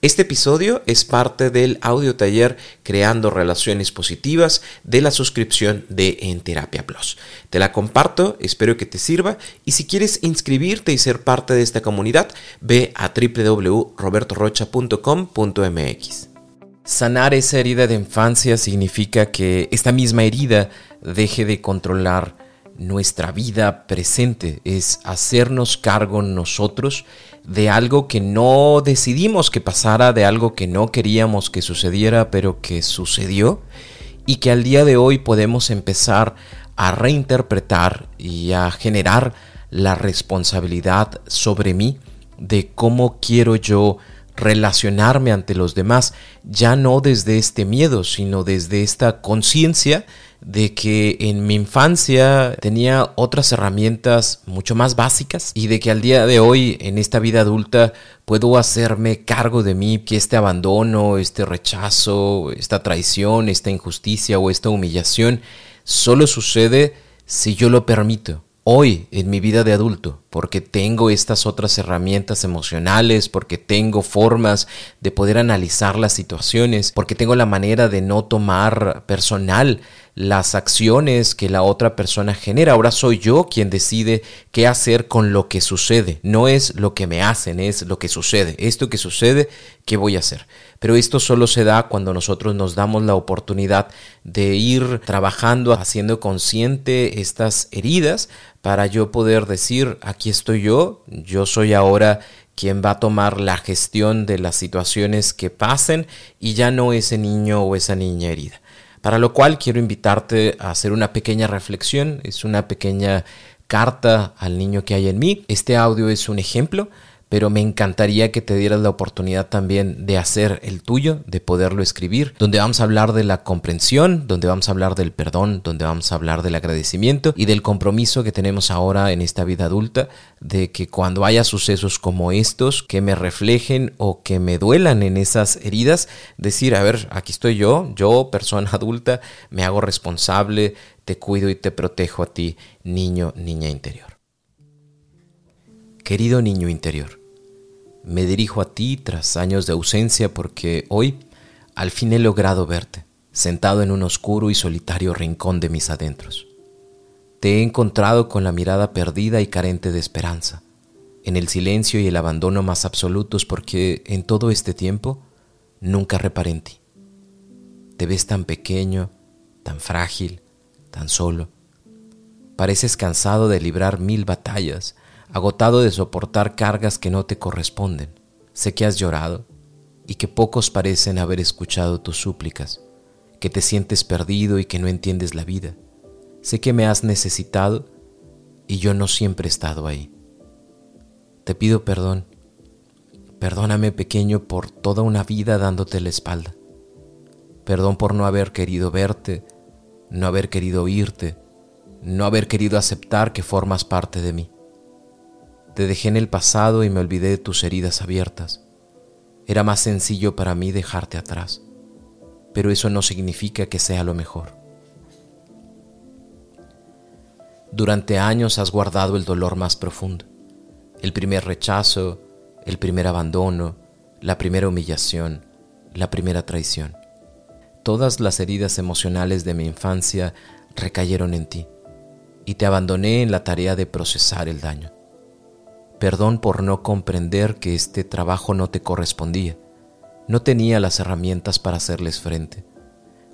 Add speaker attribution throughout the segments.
Speaker 1: Este episodio es parte del audio taller Creando Relaciones Positivas de la suscripción de En Terapia Plus. Te la comparto, espero que te sirva y si quieres inscribirte y ser parte de esta comunidad, ve a www.robertorocha.com.mx. Sanar esa herida de infancia significa que esta misma herida deje de controlar nuestra vida presente, es hacernos cargo nosotros de algo que no decidimos que pasara, de algo que no queríamos que sucediera, pero que sucedió y que al día de hoy podemos empezar a reinterpretar y a generar la responsabilidad sobre mí de cómo quiero yo relacionarme ante los demás, ya no desde este miedo, sino desde esta conciencia de que en mi infancia tenía otras herramientas mucho más básicas y de que al día de hoy en esta vida adulta puedo hacerme cargo de mí, que este abandono, este rechazo, esta traición, esta injusticia o esta humillación solo sucede si yo lo permito hoy en mi vida de adulto, porque tengo estas otras herramientas emocionales, porque tengo formas de poder analizar las situaciones, porque tengo la manera de no tomar personal las acciones que la otra persona genera. Ahora soy yo quien decide qué hacer con lo que sucede. No es lo que me hacen, es lo que sucede. Esto que sucede, ¿qué voy a hacer? Pero esto solo se da cuando nosotros nos damos la oportunidad de ir trabajando, haciendo consciente estas heridas para yo poder decir, aquí estoy yo, yo soy ahora quien va a tomar la gestión de las situaciones que pasen y ya no ese niño o esa niña herida. Para lo cual quiero invitarte a hacer una pequeña reflexión, es una pequeña carta al niño que hay en mí. Este audio es un ejemplo pero me encantaría que te dieras la oportunidad también de hacer el tuyo, de poderlo escribir, donde vamos a hablar de la comprensión, donde vamos a hablar del perdón, donde vamos a hablar del agradecimiento y del compromiso que tenemos ahora en esta vida adulta, de que cuando haya sucesos como estos que me reflejen o que me duelan en esas heridas, decir, a ver, aquí estoy yo, yo, persona adulta, me hago responsable, te cuido y te protejo a ti, niño, niña interior. Querido niño interior, me dirijo a ti tras años de ausencia porque hoy al fin he logrado verte, sentado en un oscuro y solitario rincón de mis adentros. Te he encontrado con la mirada perdida y carente de esperanza, en el silencio y el abandono más absolutos porque en todo este tiempo nunca reparé en ti. Te ves tan pequeño, tan frágil, tan solo. Pareces cansado de librar mil batallas, agotado de soportar cargas que no te corresponden. Sé que has llorado y que pocos parecen haber escuchado tus súplicas, que te sientes perdido y que no entiendes la vida. Sé que me has necesitado y yo no siempre he estado ahí. Te pido perdón. Perdóname pequeño por toda una vida dándote la espalda. Perdón por no haber querido verte, no haber querido oírte, no haber querido aceptar que formas parte de mí. Te dejé en el pasado y me olvidé de tus heridas abiertas. Era más sencillo para mí dejarte atrás, pero eso no significa que sea lo mejor. Durante años has guardado el dolor más profundo, el primer rechazo, el primer abandono, la primera humillación, la primera traición. Todas las heridas emocionales de mi infancia recayeron en ti y te abandoné en la tarea de procesar el daño. Perdón por no comprender que este trabajo no te correspondía. No tenía las herramientas para hacerles frente.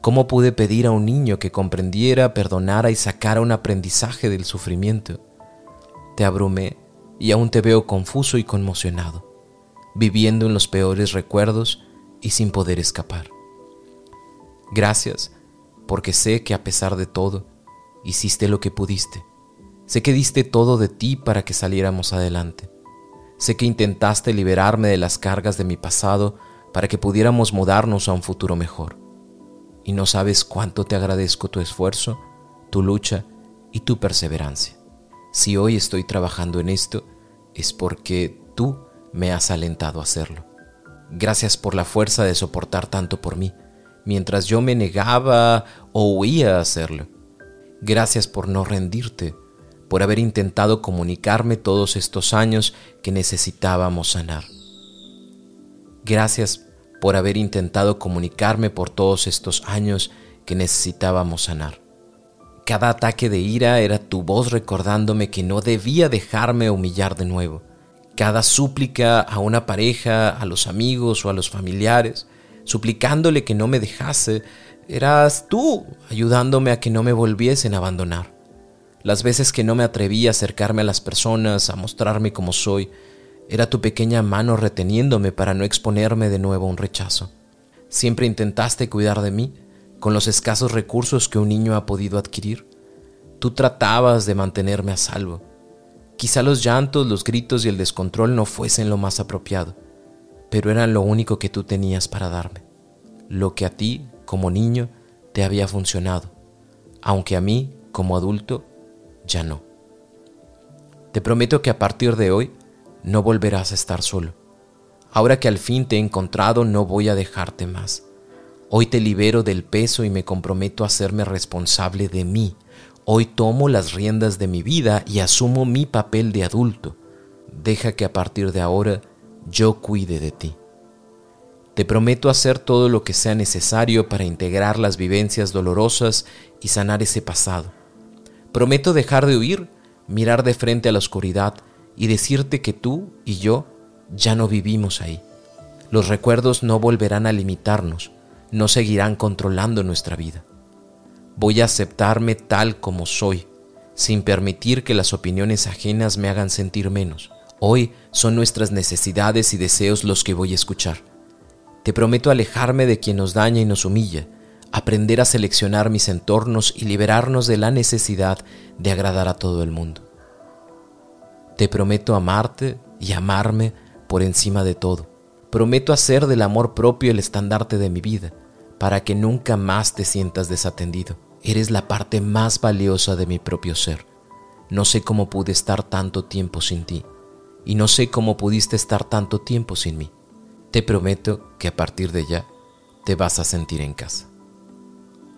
Speaker 1: ¿Cómo pude pedir a un niño que comprendiera, perdonara y sacara un aprendizaje del sufrimiento? Te abrumé y aún te veo confuso y conmocionado, viviendo en los peores recuerdos y sin poder escapar. Gracias, porque sé que a pesar de todo, hiciste lo que pudiste Sé que diste todo de ti para que saliéramos adelante. Sé que intentaste liberarme de las cargas de mi pasado para que pudiéramos mudarnos a un futuro mejor. Y no sabes cuánto te agradezco tu esfuerzo, tu lucha y tu perseverancia. Si hoy estoy trabajando en esto, es porque tú me has alentado a hacerlo. Gracias por la fuerza de soportar tanto por mí, mientras yo me negaba o huía a hacerlo. Gracias por no rendirte, por haber intentado comunicarme todos estos años que necesitábamos sanar. Gracias por haber intentado comunicarme por todos estos años que necesitábamos sanar. Cada ataque de ira era tu voz recordándome que no debía dejarme humillar de nuevo. Cada súplica a una pareja, a los amigos o a los familiares, suplicándole que no me dejase, eras tú ayudándome a que no me volviesen a abandonar. Las veces que no me atreví a acercarme a las personas, a mostrarme como soy, era tu pequeña mano reteniéndome para no exponerme de nuevo a un rechazo. Siempre intentaste cuidar de mí, con los escasos recursos que un niño ha podido adquirir. Tú tratabas de mantenerme a salvo. Quizá los llantos, los gritos y el descontrol no fuesen lo más apropiado, pero eran lo único que tú tenías para darme, lo que a ti, como niño, te había funcionado, aunque a mí, como adulto, ya no. Te prometo que a partir de hoy no volverás a estar solo. Ahora que al fin te he encontrado, no voy a dejarte más. Hoy te libero del peso y me comprometo a hacerme responsable de mí. Hoy tomo las riendas de mi vida y asumo mi papel de adulto. Deja que a partir de ahora yo cuide de ti. Te prometo hacer todo lo que sea necesario para integrar las vivencias dolorosas y sanar ese pasado. Prometo dejar de huir, mirar de frente a la oscuridad y decirte que tú y yo ya no vivimos ahí. Los recuerdos no volverán a limitarnos no seguirán controlando nuestra vida. Voy a aceptarme tal como soy, sin permitir que las opiniones ajenas me hagan sentir menos. Hoy son nuestras necesidades y deseos los que voy a escuchar. Te prometo alejarme de quien nos daña y nos humilla, aprender a seleccionar mis entornos y liberarnos de la necesidad de agradar a todo el mundo. Te prometo amarte y amarme por encima de todo. Prometo hacer del amor propio el estandarte de mi vida para que nunca más te sientas desatendido. Eres la parte más valiosa de mi propio ser. No sé cómo pude estar tanto tiempo sin ti, y no sé cómo pudiste estar tanto tiempo sin mí. Te prometo que a partir de ya te vas a sentir en casa.